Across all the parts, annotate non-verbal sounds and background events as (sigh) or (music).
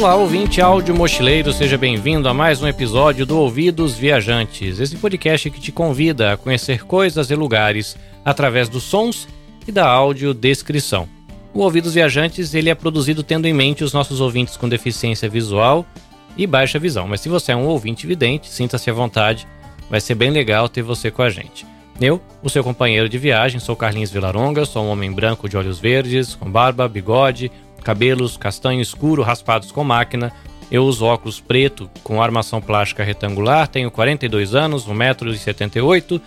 Olá, ouvinte áudio mochileiro, seja bem-vindo a mais um episódio do Ouvidos Viajantes, esse podcast que te convida a conhecer coisas e lugares através dos sons e da audiodescrição. O Ouvidos Viajantes ele é produzido tendo em mente os nossos ouvintes com deficiência visual e baixa visão, mas se você é um ouvinte vidente, sinta-se à vontade, vai ser bem legal ter você com a gente. Eu, o seu companheiro de viagem, sou Carlinhos Vilaronga, sou um homem branco de olhos verdes, com barba, bigode, cabelos castanho escuro raspados com máquina. Eu uso óculos preto com armação plástica retangular, tenho 42 anos, 1,78m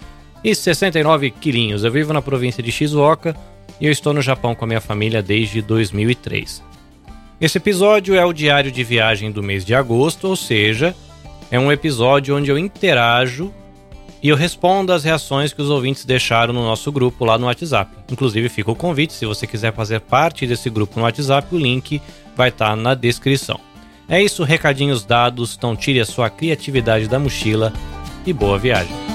e 69 quilinhos. Eu vivo na província de Shizuoka e eu estou no Japão com a minha família desde 2003. Esse episódio é o diário de viagem do mês de agosto, ou seja, é um episódio onde eu interajo e eu respondo às reações que os ouvintes deixaram no nosso grupo lá no WhatsApp. Inclusive, fica o convite, se você quiser fazer parte desse grupo no WhatsApp, o link vai estar tá na descrição. É isso, recadinhos dados, então tire a sua criatividade da mochila e boa viagem.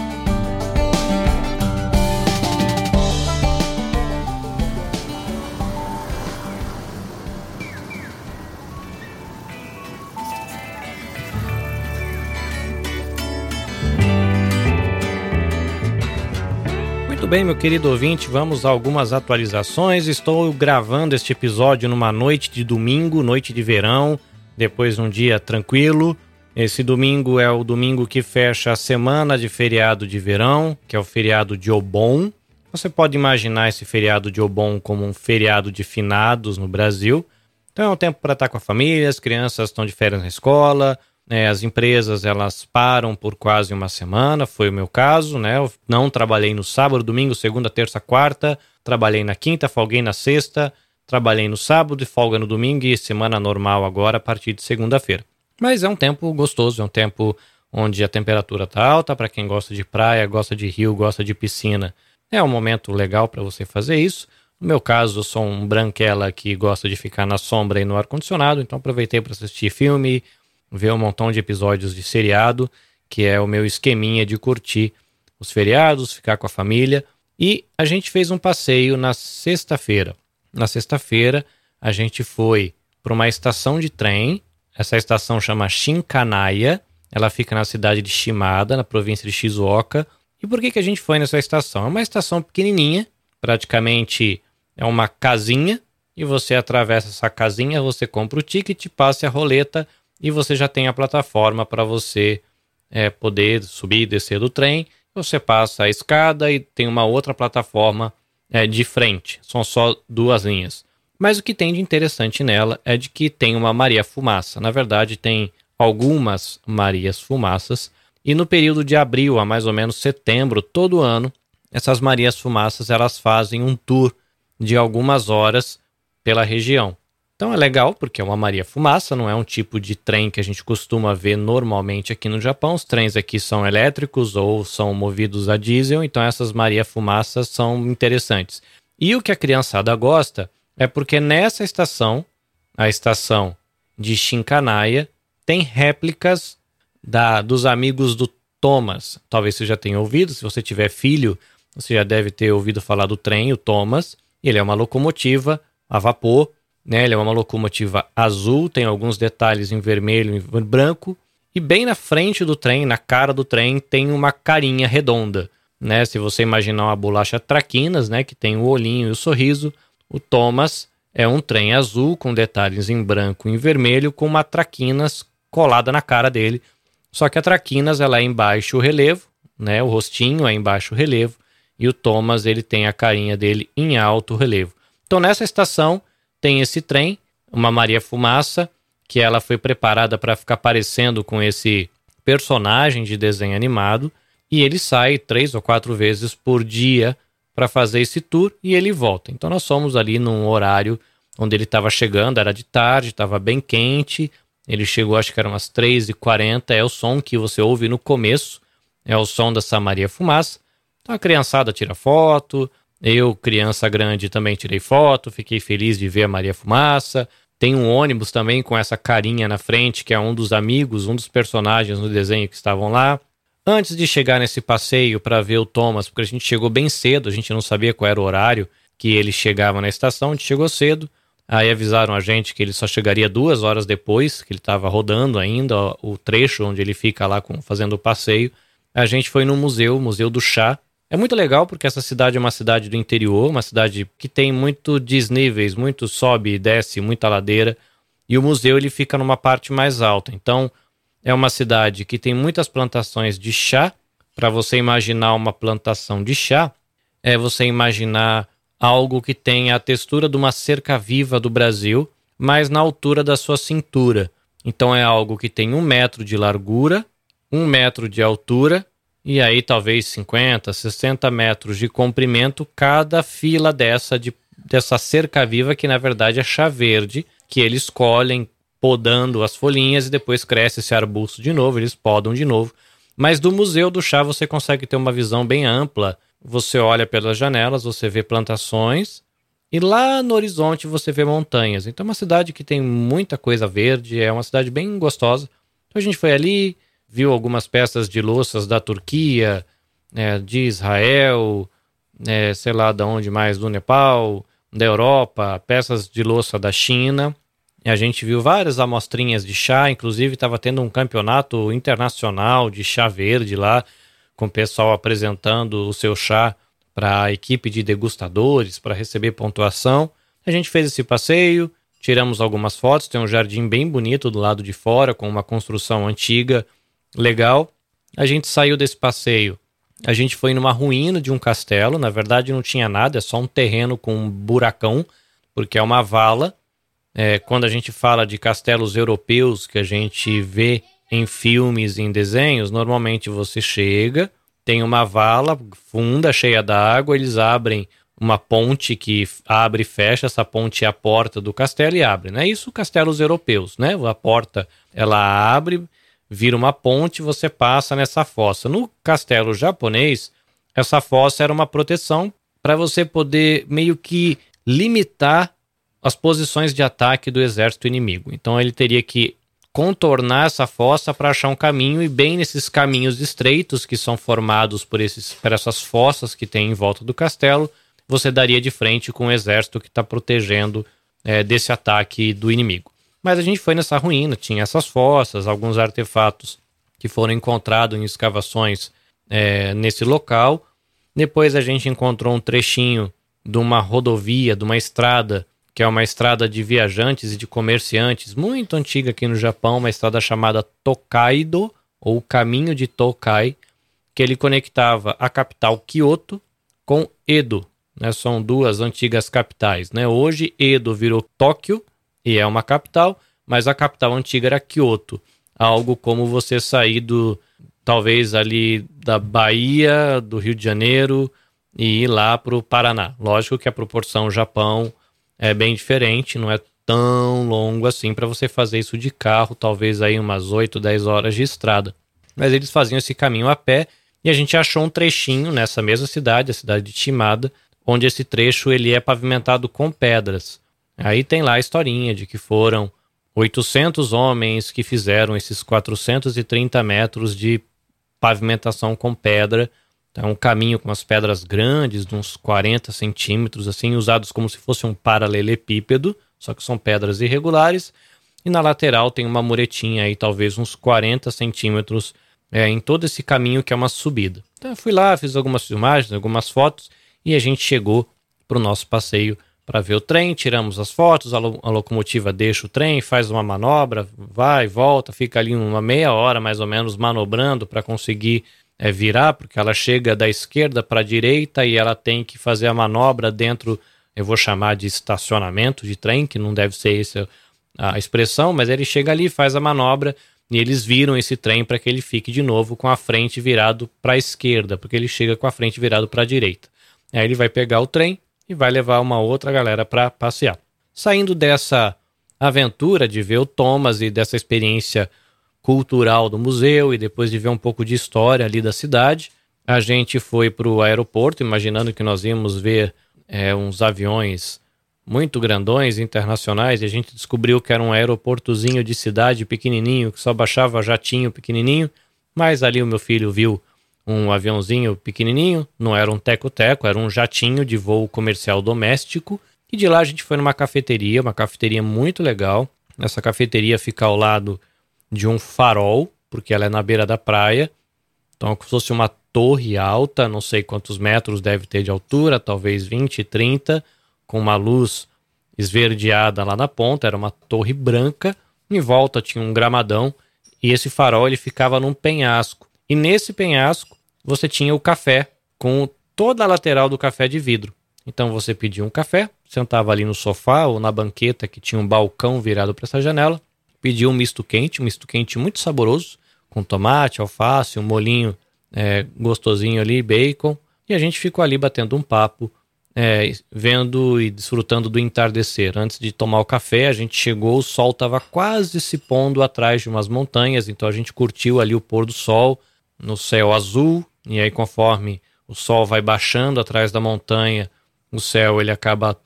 Bem, meu querido ouvinte? Vamos a algumas atualizações. Estou gravando este episódio numa noite de domingo, noite de verão, depois de um dia tranquilo. Esse domingo é o domingo que fecha a semana de feriado de verão, que é o feriado de Obon. Você pode imaginar esse feriado de Obon como um feriado de finados no Brasil. Então é um tempo para estar com a família, as crianças estão de férias na escola, é, as empresas elas param por quase uma semana, foi o meu caso, né? Eu não trabalhei no sábado, domingo, segunda, terça, quarta, trabalhei na quinta, folguei na sexta, trabalhei no sábado e folga no domingo e semana normal agora a partir de segunda-feira. Mas é um tempo gostoso, é um tempo onde a temperatura está alta, para quem gosta de praia, gosta de rio, gosta de piscina. É um momento legal para você fazer isso. No meu caso, eu sou um branquela que gosta de ficar na sombra e no ar-condicionado, então aproveitei para assistir filme, ver um montão de episódios de seriado, que é o meu esqueminha de curtir os feriados, ficar com a família. E a gente fez um passeio na sexta-feira. Na sexta-feira, a gente foi para uma estação de trem. Essa estação chama Shinkanaya. Ela fica na cidade de Shimada, na província de Shizuoka. E por que, que a gente foi nessa estação? É uma estação pequenininha, praticamente é uma casinha. E você atravessa essa casinha, você compra o ticket, passa a roleta e você já tem a plataforma para você é, poder subir e descer do trem. Você passa a escada e tem uma outra plataforma é, de frente. São só duas linhas. Mas o que tem de interessante nela é de que tem uma Maria Fumaça. Na verdade, tem algumas Marias Fumaças. E no período de abril a mais ou menos setembro, todo ano, essas Marias Fumaças elas fazem um tour de algumas horas pela região. Então é legal porque é uma Maria Fumaça, não é um tipo de trem que a gente costuma ver normalmente aqui no Japão. Os trens aqui são elétricos ou são movidos a diesel, então essas Maria Fumaças são interessantes. E o que a criançada gosta é porque nessa estação, a estação de Shinkanaya, tem réplicas da, dos amigos do Thomas. Talvez você já tenha ouvido, se você tiver filho, você já deve ter ouvido falar do trem, o Thomas. Ele é uma locomotiva a vapor né? Ele é uma locomotiva azul, tem alguns detalhes em vermelho e branco. E bem na frente do trem, na cara do trem, tem uma carinha redonda. Né? Se você imaginar uma bolacha traquinas, né? que tem o olhinho e o sorriso, o Thomas é um trem azul com detalhes em branco e em vermelho, com uma traquinas colada na cara dele. Só que a traquinas ela é em baixo relevo, né? O rostinho é em baixo relevo e o Thomas ele tem a carinha dele em alto relevo. Então nessa estação tem esse trem, uma Maria Fumaça, que ela foi preparada para ficar parecendo com esse personagem de desenho animado, e ele sai três ou quatro vezes por dia para fazer esse tour e ele volta. Então nós somos ali num horário onde ele estava chegando, era de tarde, estava bem quente. Ele chegou, acho que eram umas 3h40, é o som que você ouve no começo, é o som dessa Maria Fumaça. Então a criançada tira foto, eu, criança grande, também tirei foto, fiquei feliz de ver a Maria Fumaça. Tem um ônibus também com essa carinha na frente, que é um dos amigos, um dos personagens no desenho que estavam lá. Antes de chegar nesse passeio para ver o Thomas, porque a gente chegou bem cedo, a gente não sabia qual era o horário que ele chegava na estação, a gente chegou cedo. Aí avisaram a gente que ele só chegaria duas horas depois, que ele estava rodando ainda ó, o trecho onde ele fica lá com, fazendo o passeio. A gente foi no museu, Museu do Chá. É muito legal porque essa cidade é uma cidade do interior, uma cidade que tem muito desníveis, muito sobe e desce, muita ladeira. E o museu ele fica numa parte mais alta. Então é uma cidade que tem muitas plantações de chá. Para você imaginar uma plantação de chá, é você imaginar algo que tenha a textura de uma cerca viva do Brasil, mas na altura da sua cintura. Então é algo que tem um metro de largura, um metro de altura e aí talvez 50, 60 metros de comprimento cada fila dessa de, dessa cerca viva que na verdade é chá verde que eles colhem podando as folhinhas e depois cresce esse arbusto de novo, eles podam de novo. Mas do Museu do Chá você consegue ter uma visão bem ampla você olha pelas janelas, você vê plantações e lá no horizonte você vê montanhas. Então é uma cidade que tem muita coisa verde, é uma cidade bem gostosa. Então a gente foi ali, viu algumas peças de louças da Turquia, é, de Israel, é, sei lá de onde mais, do Nepal, da Europa, peças de louça da China. E a gente viu várias amostrinhas de chá, inclusive estava tendo um campeonato internacional de chá verde lá com o pessoal apresentando o seu chá para a equipe de degustadores para receber pontuação. A gente fez esse passeio, tiramos algumas fotos, tem um jardim bem bonito do lado de fora, com uma construção antiga, legal. A gente saiu desse passeio. A gente foi numa ruína de um castelo, na verdade não tinha nada, é só um terreno com um buracão, porque é uma vala. É, quando a gente fala de castelos europeus que a gente vê em filmes, em desenhos, normalmente você chega, tem uma vala funda cheia d'água, eles abrem uma ponte que abre e fecha, essa ponte é a porta do castelo e abre, né? Isso castelos europeus, né? A porta ela abre, vira uma ponte, você passa nessa fossa. No castelo japonês, essa fossa era uma proteção para você poder meio que limitar as posições de ataque do exército inimigo. Então ele teria que contornar essa fossa para achar um caminho e bem nesses caminhos estreitos que são formados por, esses, por essas fossas que tem em volta do castelo, você daria de frente com o exército que está protegendo é, desse ataque do inimigo. Mas a gente foi nessa ruína, tinha essas fossas, alguns artefatos que foram encontrados em escavações é, nesse local. Depois a gente encontrou um trechinho de uma rodovia, de uma estrada que é uma estrada de viajantes e de comerciantes muito antiga aqui no Japão, uma estrada chamada Tokaido, ou Caminho de Tokai, que ele conectava a capital Kyoto com Edo. Né? São duas antigas capitais. Né? Hoje, Edo virou Tóquio e é uma capital, mas a capital antiga era Kyoto. Algo como você sair do, talvez ali da Bahia, do Rio de Janeiro e ir lá para o Paraná. Lógico que a proporção Japão é bem diferente, não é tão longo assim para você fazer isso de carro, talvez aí umas 8, 10 horas de estrada. Mas eles faziam esse caminho a pé e a gente achou um trechinho nessa mesma cidade, a cidade de Timada, onde esse trecho ele é pavimentado com pedras. Aí tem lá a historinha de que foram 800 homens que fizeram esses 430 metros de pavimentação com pedra é um caminho com as pedras grandes, de uns 40 centímetros, assim, usados como se fosse um paralelepípedo, só que são pedras irregulares. E na lateral tem uma muretinha aí, talvez uns 40 centímetros, é, em todo esse caminho que é uma subida. Então eu fui lá, fiz algumas filmagens, algumas fotos, e a gente chegou para o nosso passeio para ver o trem, tiramos as fotos, a, lo a, locomotiva deixa o trem, faz uma manobra, vai, volta, fica ali uma meia hora mais ou menos manobrando para conseguir é, virar, porque ela chega da esquerda para a direita e ela tem que fazer a manobra dentro, eu vou chamar de estacionamento de trem, que não deve ser essa a expressão, mas ele chega ali, faz a manobra e eles viram esse trem para que ele fique de novo com a frente virado para a esquerda, porque ele chega com a frente virado para a direita. Aí ele vai pegar o trem e vai levar uma outra galera para passear. Saindo dessa aventura de ver o Thomas e dessa experiência cultural do museu e depois de ver um pouco de história ali da cidade. A gente foi para o aeroporto, imaginando que nós íamos ver é, uns aviões muito grandões, internacionais, e a gente descobriu que era um aeroportozinho de cidade pequenininho, que só baixava jatinho pequenininho, mas ali o meu filho viu um aviãozinho pequenininho, não era um teco-teco, era um jatinho de voo comercial doméstico, E de lá a gente foi numa cafeteria, uma cafeteria muito legal. Essa cafeteria fica ao lado de um farol, porque ela é na beira da praia. Então, é como se fosse uma torre alta, não sei quantos metros deve ter de altura, talvez 20, 30, com uma luz esverdeada lá na ponta, era uma torre branca. Em volta tinha um gramadão e esse farol ele ficava num penhasco. E nesse penhasco você tinha o café com toda a lateral do café de vidro. Então você pedia um café, sentava ali no sofá ou na banqueta que tinha um balcão virado para essa janela, pedia um misto quente, um misto quente muito saboroso, com tomate, alface, um molinho é, gostosinho ali, bacon, e a gente ficou ali batendo um papo, é, vendo e desfrutando do entardecer. Antes de tomar o café, a gente chegou, o sol estava quase se pondo atrás de umas montanhas, então a gente curtiu ali o pôr do sol no céu azul, e aí conforme o sol vai baixando atrás da montanha, o céu ele acaba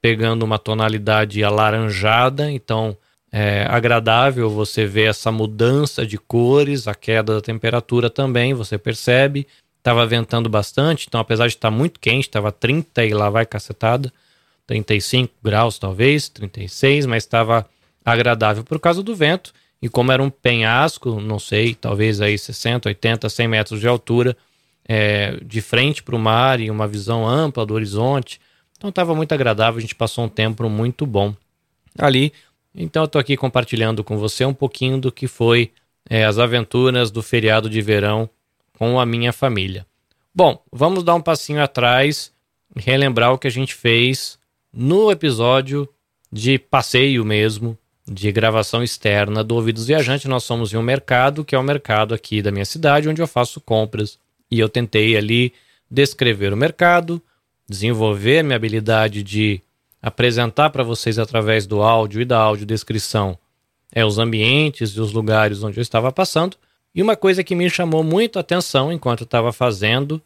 pegando uma tonalidade alaranjada, então é agradável você ver essa mudança de cores, a queda da temperatura também, você percebe. Estava ventando bastante, então apesar de estar muito quente, estava 30 e lá vai cacetada, 35 graus talvez, 36, mas estava agradável por causa do vento. E como era um penhasco, não sei, talvez aí 60, 80, 100 metros de altura, é, de frente para o mar e uma visão ampla do horizonte. Então estava muito agradável, a gente passou um tempo muito bom ali. Então eu estou aqui compartilhando com você um pouquinho do que foi é, as aventuras do feriado de verão com a minha família. Bom, vamos dar um passinho atrás e relembrar o que a gente fez no episódio de passeio mesmo, de gravação externa do Ouvidos Viajante. Nós somos em um mercado, que é o mercado aqui da minha cidade, onde eu faço compras e eu tentei ali descrever o mercado, desenvolver minha habilidade de apresentar para vocês através do áudio e da audiodescrição é os ambientes e os lugares onde eu estava passando. E uma coisa que me chamou muito a atenção enquanto estava fazendo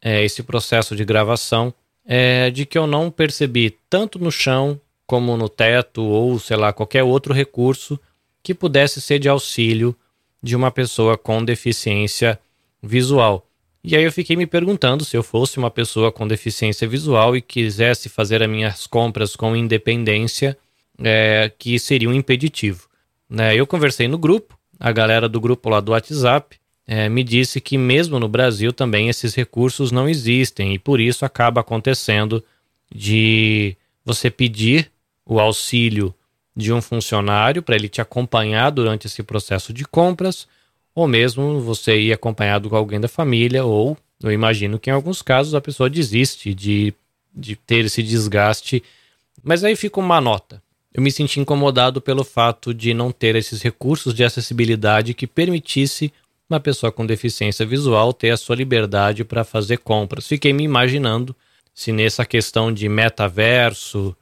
é, esse processo de gravação é de que eu não percebi tanto no chão como no teto ou sei lá qualquer outro recurso que pudesse ser de auxílio de uma pessoa com deficiência visual. E aí eu fiquei me perguntando se eu fosse uma pessoa com deficiência visual e quisesse fazer as minhas compras com independência, é, que seria um impeditivo. Né? Eu conversei no grupo, a galera do grupo lá do WhatsApp é, me disse que mesmo no Brasil também esses recursos não existem e por isso acaba acontecendo de você pedir o auxílio de um funcionário para ele te acompanhar durante esse processo de compras ou mesmo você ir acompanhado com alguém da família, ou eu imagino que em alguns casos a pessoa desiste de, de ter esse desgaste. Mas aí fica uma nota. Eu me senti incomodado pelo fato de não ter esses recursos de acessibilidade que permitisse uma pessoa com deficiência visual ter a sua liberdade para fazer compras. Fiquei me imaginando se nessa questão de metaverso,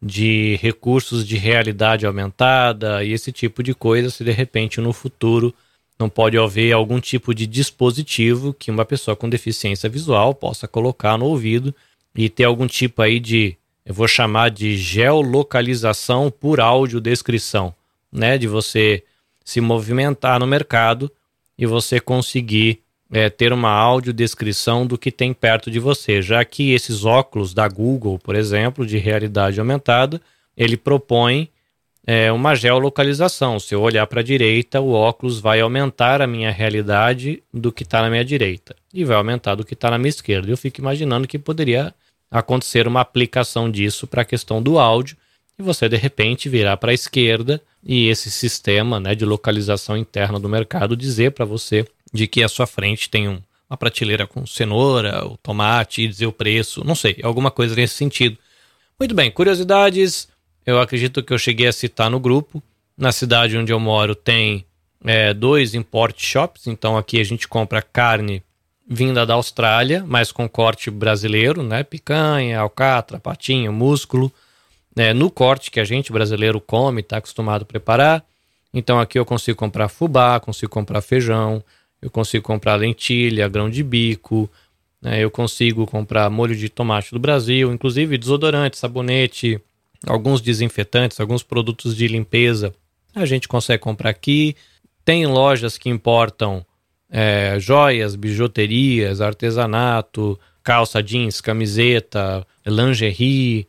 de recursos de realidade aumentada e esse tipo de coisa, se de repente no futuro não pode haver algum tipo de dispositivo que uma pessoa com deficiência visual possa colocar no ouvido e ter algum tipo aí de, eu vou chamar de geolocalização por audiodescrição, né? De você se movimentar no mercado e você conseguir é, ter uma audiodescrição do que tem perto de você, já que esses óculos da Google, por exemplo, de realidade aumentada, ele propõe é uma geolocalização. Se eu olhar para a direita, o óculos vai aumentar a minha realidade do que está na minha direita e vai aumentar do que está na minha esquerda. Eu fico imaginando que poderia acontecer uma aplicação disso para a questão do áudio e você de repente virar para a esquerda e esse sistema né, de localização interna do mercado dizer para você de que à sua frente tem um, uma prateleira com cenoura, o tomate e dizer o preço, não sei, alguma coisa nesse sentido. Muito bem, curiosidades eu acredito que eu cheguei a citar no grupo. Na cidade onde eu moro tem é, dois import shops, então aqui a gente compra carne vinda da Austrália, mas com corte brasileiro, né? Picanha, alcatra, patinho, músculo, né? no corte que a gente brasileiro come, está acostumado a preparar. Então aqui eu consigo comprar fubá, consigo comprar feijão, eu consigo comprar lentilha, grão de bico, né? eu consigo comprar molho de tomate do Brasil, inclusive desodorante, sabonete, alguns desinfetantes, alguns produtos de limpeza a gente consegue comprar aqui. Tem lojas que importam é, joias, bijuterias, artesanato, calça jeans, camiseta, lingerie,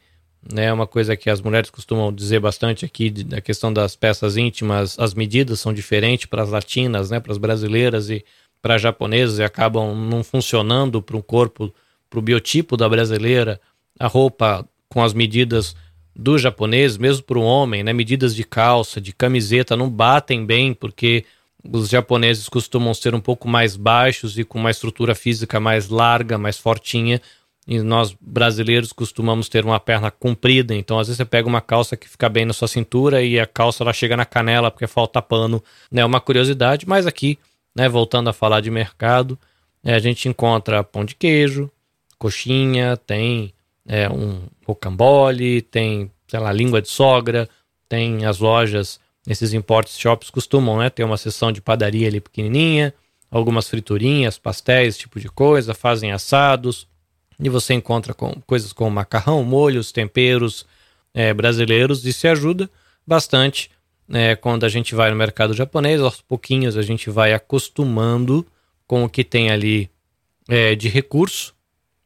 né? Uma coisa que as mulheres costumam dizer bastante aqui, da questão das peças íntimas, as medidas são diferentes para as latinas, né? Para as brasileiras e para as japonesas e acabam não funcionando para o corpo, para o biotipo da brasileira, a roupa com as medidas do japonês, mesmo para o homem, né? Medidas de calça, de camiseta não batem bem porque os japoneses costumam ser um pouco mais baixos e com uma estrutura física mais larga, mais fortinha. E nós brasileiros costumamos ter uma perna comprida, então às vezes você pega uma calça que fica bem na sua cintura e a calça ela chega na canela porque falta pano, né? Uma curiosidade, mas aqui, né, voltando a falar de mercado, é, a gente encontra pão de queijo, coxinha, tem é, um rocambole, tem, sei lá, língua de sogra, tem as lojas, esses import shops costumam, né, ter uma seção de padaria ali pequenininha, algumas friturinhas, pastéis, tipo de coisa, fazem assados, e você encontra com, coisas como macarrão, molhos, temperos é, brasileiros, e ajuda bastante é, quando a gente vai no mercado japonês, aos pouquinhos a gente vai acostumando com o que tem ali é, de recurso,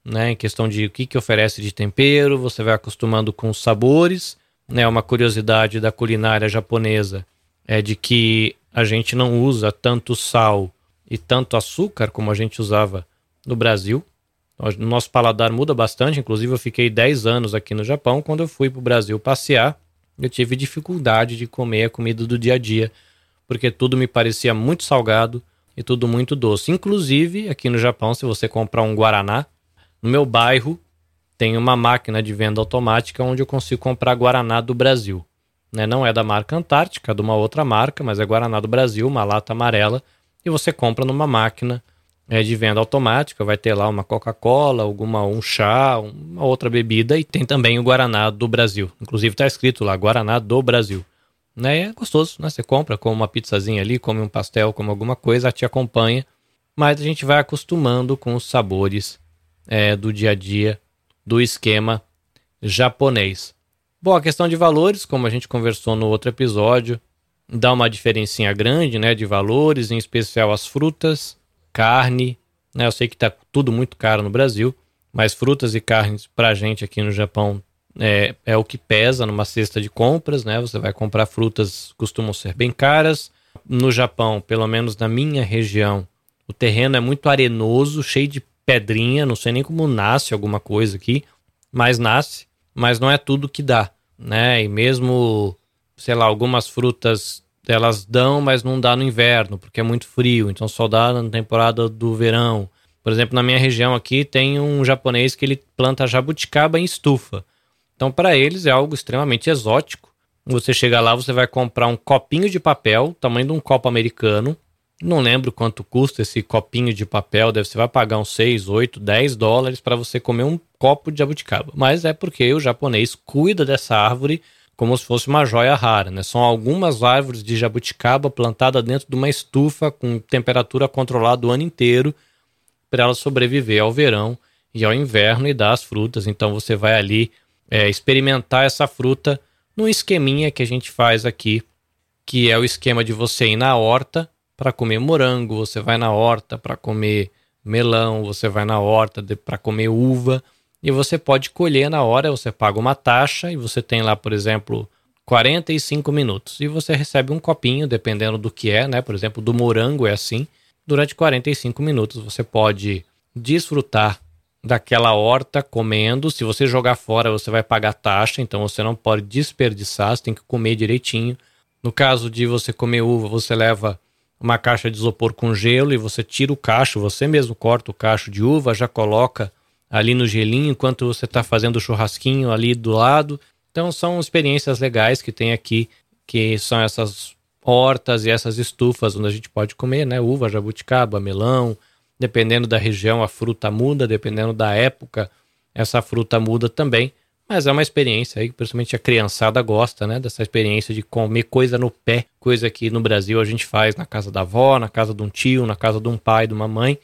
né, em questão de o que, que oferece de tempero, você vai acostumando com os sabores, né, uma curiosidade da culinária japonesa é de que a gente não usa tanto sal e tanto açúcar como a gente usava no Brasil. Nosso paladar muda bastante, inclusive eu fiquei 10 anos aqui no Japão. Quando eu fui para o Brasil passear, eu tive dificuldade de comer a comida do dia a dia, porque tudo me parecia muito salgado e tudo muito doce. Inclusive, aqui no Japão, se você comprar um guaraná, no meu bairro tem uma máquina de venda automática onde eu consigo comprar guaraná do Brasil. Né? Não é da marca Antártica, é de uma outra marca, mas é guaraná do Brasil, uma lata amarela, e você compra numa máquina é, de venda automática, vai ter lá uma Coca-Cola, alguma um chá, uma outra bebida e tem também o Guaraná do Brasil. Inclusive está escrito lá Guaraná do Brasil. Né? É gostoso, né? Você compra, come uma pizzazinha ali, come um pastel, come alguma coisa, te acompanha. Mas a gente vai acostumando com os sabores é, do dia a dia do esquema japonês. Bom, a questão de valores, como a gente conversou no outro episódio, dá uma diferencinha grande, né, de valores, em especial as frutas, carne, né? Eu sei que está tudo muito caro no Brasil, mas frutas e carnes para a gente aqui no Japão é, é o que pesa numa cesta de compras, né? Você vai comprar frutas, costumam ser bem caras. No Japão, pelo menos na minha região, o terreno é muito arenoso, cheio de pedrinha, não sei nem como nasce alguma coisa aqui, mas nasce, mas não é tudo que dá, né? E mesmo, sei lá, algumas frutas elas dão, mas não dá no inverno, porque é muito frio, então só dá na temporada do verão. Por exemplo, na minha região aqui tem um japonês que ele planta jabuticaba em estufa. Então, para eles é algo extremamente exótico. Você chega lá, você vai comprar um copinho de papel, tamanho de um copo americano. Não lembro quanto custa esse copinho de papel, deve você vai pagar uns 6, 8, 10 dólares para você comer um copo de jabuticaba. Mas é porque o japonês cuida dessa árvore como se fosse uma joia rara. Né? São algumas árvores de jabuticaba plantadas dentro de uma estufa com temperatura controlada o ano inteiro para ela sobreviver ao verão e ao inverno e dar as frutas. Então você vai ali é, experimentar essa fruta num esqueminha que a gente faz aqui, que é o esquema de você ir na horta para comer morango, você vai na horta para comer melão, você vai na horta para comer uva e você pode colher na hora, você paga uma taxa e você tem lá, por exemplo, 45 minutos. E você recebe um copinho, dependendo do que é, né? Por exemplo, do morango é assim. Durante 45 minutos você pode desfrutar daquela horta comendo. Se você jogar fora, você vai pagar taxa, então você não pode desperdiçar, você tem que comer direitinho. No caso de você comer uva, você leva uma caixa de isopor com gelo e você tira o cacho, você mesmo corta o cacho de uva, já coloca ali no gelinho enquanto você está fazendo o churrasquinho ali do lado. Então são experiências legais que tem aqui, que são essas hortas e essas estufas onde a gente pode comer, né? Uva, jabuticaba, melão. Dependendo da região, a fruta muda, dependendo da época, essa fruta muda também. Mas é uma experiência aí, principalmente a criançada gosta, né? Dessa experiência de comer coisa no pé, coisa que no Brasil a gente faz na casa da avó, na casa de um tio, na casa de um pai, de uma mãe.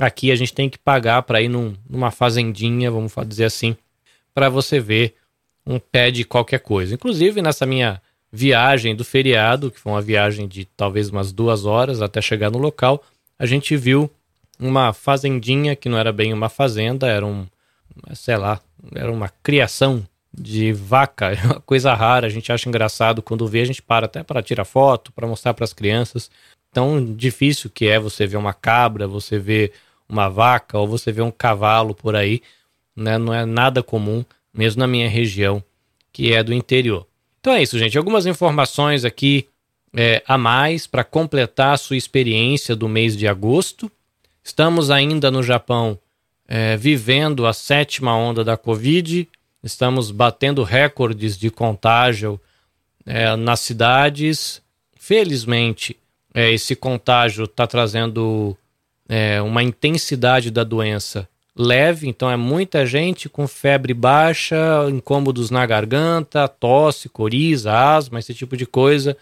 Aqui a gente tem que pagar para ir num, numa fazendinha, vamos dizer assim, para você ver um pé de qualquer coisa. Inclusive nessa minha viagem do feriado, que foi uma viagem de talvez umas duas horas até chegar no local, a gente viu uma fazendinha que não era bem uma fazenda, era um, sei lá, era uma criação de vaca. (laughs) É uma coisa rara, a gente acha engraçado quando vê, a gente para até para tirar foto, para mostrar para as crianças. Tão difícil que é você ver uma cabra, você ver uma vaca ou você ver um cavalo por aí, né? Não é nada comum, mesmo na minha região, que é do interior. Então é isso, gente. Algumas informações aqui é, a mais para completar a sua experiência do mês de agosto. Estamos ainda no Japão é, vivendo a sétima onda da Covid, estamos batendo recordes de contágio é, nas cidades. Felizmente, é, esse contágio está trazendo é, uma intensidade da doença leve, então é muita gente com febre baixa, incômodos na garganta, tosse, coriza, asma, esse tipo de coisa.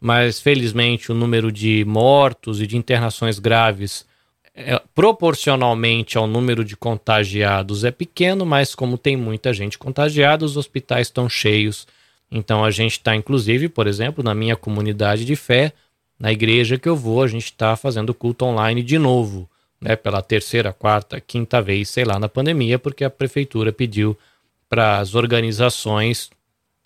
Mas felizmente o número de mortos e de internações graves é, proporcionalmente ao número de contagiados é pequeno, mas como tem muita gente contagiada, os hospitais estão cheios. Então a gente está, inclusive, por exemplo, na minha comunidade de fé, na igreja que eu vou, a gente está fazendo culto online de novo, né, pela terceira, quarta, quinta vez, sei lá, na pandemia, porque a prefeitura pediu para as organizações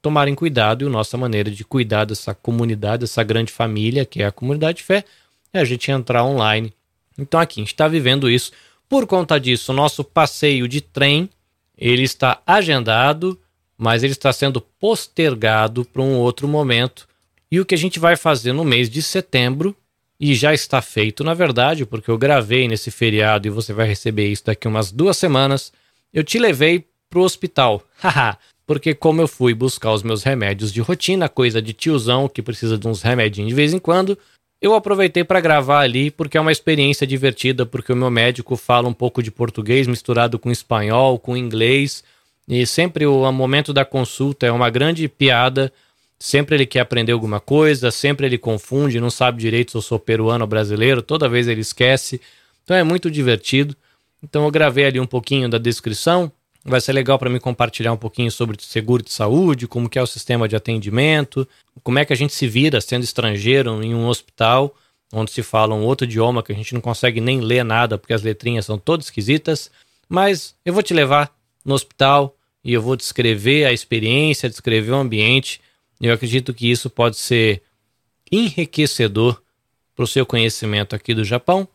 tomarem cuidado e a nossa maneira de cuidar dessa comunidade, dessa grande família que é a comunidade de fé, é a gente entrar online então aqui a gente está vivendo isso. Por conta disso, o nosso passeio de trem ele está agendado, mas ele está sendo postergado para um outro momento. E o que a gente vai fazer no mês de setembro, e já está feito na verdade, porque eu gravei nesse feriado e você vai receber isso daqui umas duas semanas, eu te levei para o hospital. (laughs) Haha! porque como eu fui buscar os meus remédios de rotina, coisa de tiozão que precisa de uns remedinhos de vez em quando, eu aproveitei para gravar ali porque é uma experiência divertida, porque o meu médico fala um pouco de português misturado com espanhol, com inglês, e sempre o momento da consulta é uma grande piada. Sempre ele quer aprender alguma coisa, sempre ele confunde, não sabe direito se eu sou peruano ou brasileiro, toda vez ele esquece. Então é muito divertido. Então eu gravei ali um pouquinho da descrição. Vai ser legal para mim compartilhar um pouquinho sobre seguro de saúde, como que é o sistema de atendimento, como é que a gente se vira sendo estrangeiro em um hospital onde se fala um outro idioma que a gente não consegue nem ler nada porque as letrinhas são todas esquisitas. Mas eu vou te levar no hospital e eu vou descrever a experiência, descrever o ambiente. Eu acredito que isso pode ser enriquecedor para o seu conhecimento aqui do Japão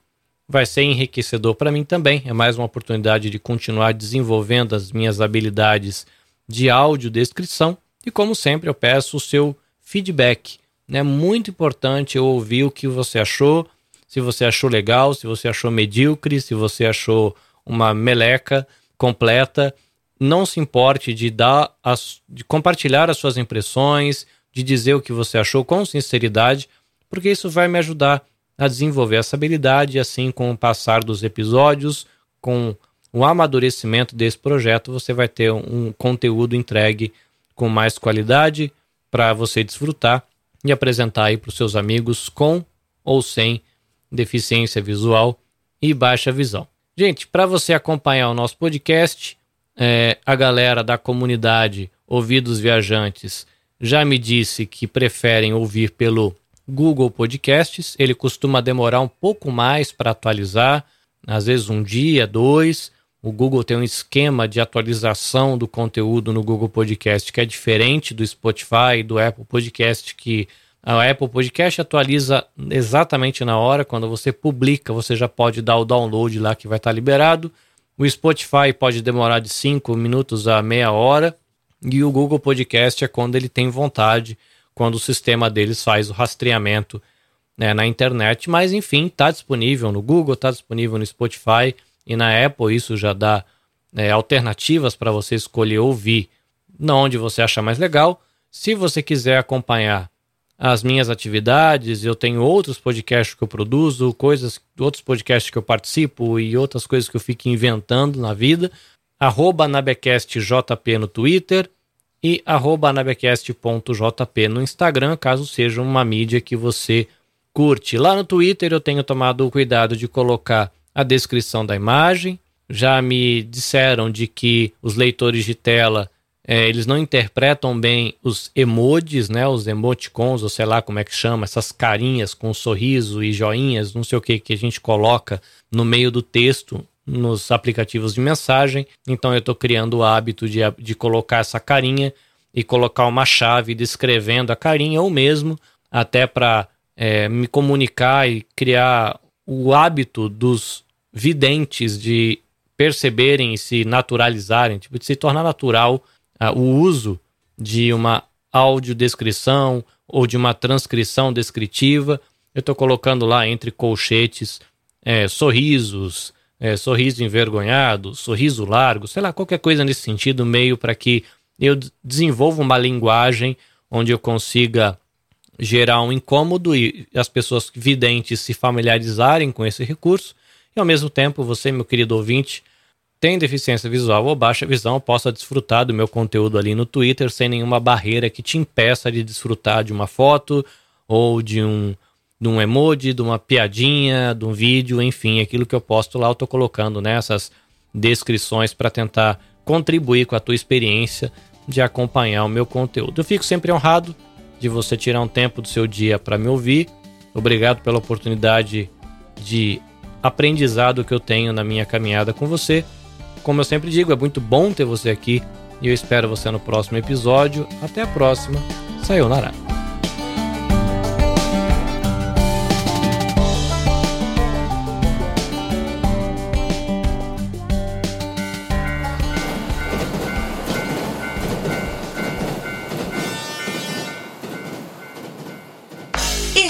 vai ser enriquecedor para mim também. É mais uma oportunidade de continuar desenvolvendo as minhas habilidades de audiodescrição. E como sempre, eu peço o seu feedback. É muito importante eu ouvir o que você achou, se você achou legal, se você achou medíocre, se você achou uma meleca completa. Não se importe de dar as, de compartilhar as suas impressões, de dizer o que você achou com sinceridade, porque isso vai me ajudar a desenvolver essa habilidade, e assim com o passar dos episódios, com o amadurecimento desse projeto, você vai ter um conteúdo entregue com mais qualidade para você desfrutar e apresentar aí para os seus amigos com ou sem deficiência visual e baixa visão. Gente, para você acompanhar o nosso podcast, é, a galera da comunidade Ouvidos Viajantes já me disse que preferem ouvir pelo Google Podcasts. Ele costuma demorar um pouco mais para atualizar, às vezes um dia, dois. O Google tem um esquema de atualização do conteúdo no Google Podcast que é diferente do Spotify e do Apple Podcast, que a Apple Podcast atualiza exatamente na hora. Quando você publica, você já pode dar o download lá que vai estar liberado. O Spotify pode demorar de 5 minutos a meia hora. E o Google Podcast é quando ele tem vontade quando o sistema deles faz o rastreamento né, na internet. Mas enfim, está disponível no Google, está disponível no Spotify e na Apple isso já dá né, alternativas para você escolher ouvir na onde você acha mais legal. Se você quiser acompanhar as minhas atividades, eu tenho outros podcasts que eu produzo, coisas, outros podcasts que eu participo e outras coisas que eu fico inventando na vida. Arroba NabeCastJP no Twitter, e anabecast.jp no Instagram, caso seja uma mídia que você curte. Lá no Twitter eu tenho tomado o cuidado de colocar a descrição da imagem. Já me disseram de que os leitores de tela é, eles não interpretam bem os emojis, né, os emoticons, ou sei lá como é que chama, essas carinhas com sorriso e joinhas, não sei o que que a gente coloca no meio do texto nos aplicativos de mensagem. Então eu estou criando o hábito de, de colocar essa carinha e colocar uma chave descrevendo a carinha, ou mesmo até para é, me comunicar e criar o hábito dos videntes de perceberem e se naturalizarem, tipo, de se tornar natural uh, o uso de uma audiodescrição ou de uma transcrição descritiva. Eu estou colocando lá entre colchetes é, sorrisos, é, sorriso envergonhado, sorriso largo, sei lá, qualquer coisa nesse sentido, meio para que eu desenvolva uma linguagem onde eu consiga gerar um incômodo e as pessoas videntes se familiarizarem com esse recurso e ao mesmo tempo você, meu querido ouvinte, tem deficiência visual ou baixa visão, possa desfrutar do meu conteúdo ali no Twitter sem nenhuma barreira que te impeça de desfrutar de uma foto ou de um, de um emoji, de uma piadinha, de um vídeo, enfim, aquilo que eu posto lá eu estou colocando nessas descrições para tentar contribuir com a tua experiência de acompanhar o meu conteúdo. Eu fico sempre honrado de você tirar um tempo do seu dia para me ouvir. Obrigado pela oportunidade de aprendizado que eu tenho na minha caminhada com você. Como eu sempre digo, é muito bom ter você aqui e eu espero você no próximo episódio. Até a próxima. Sayonara.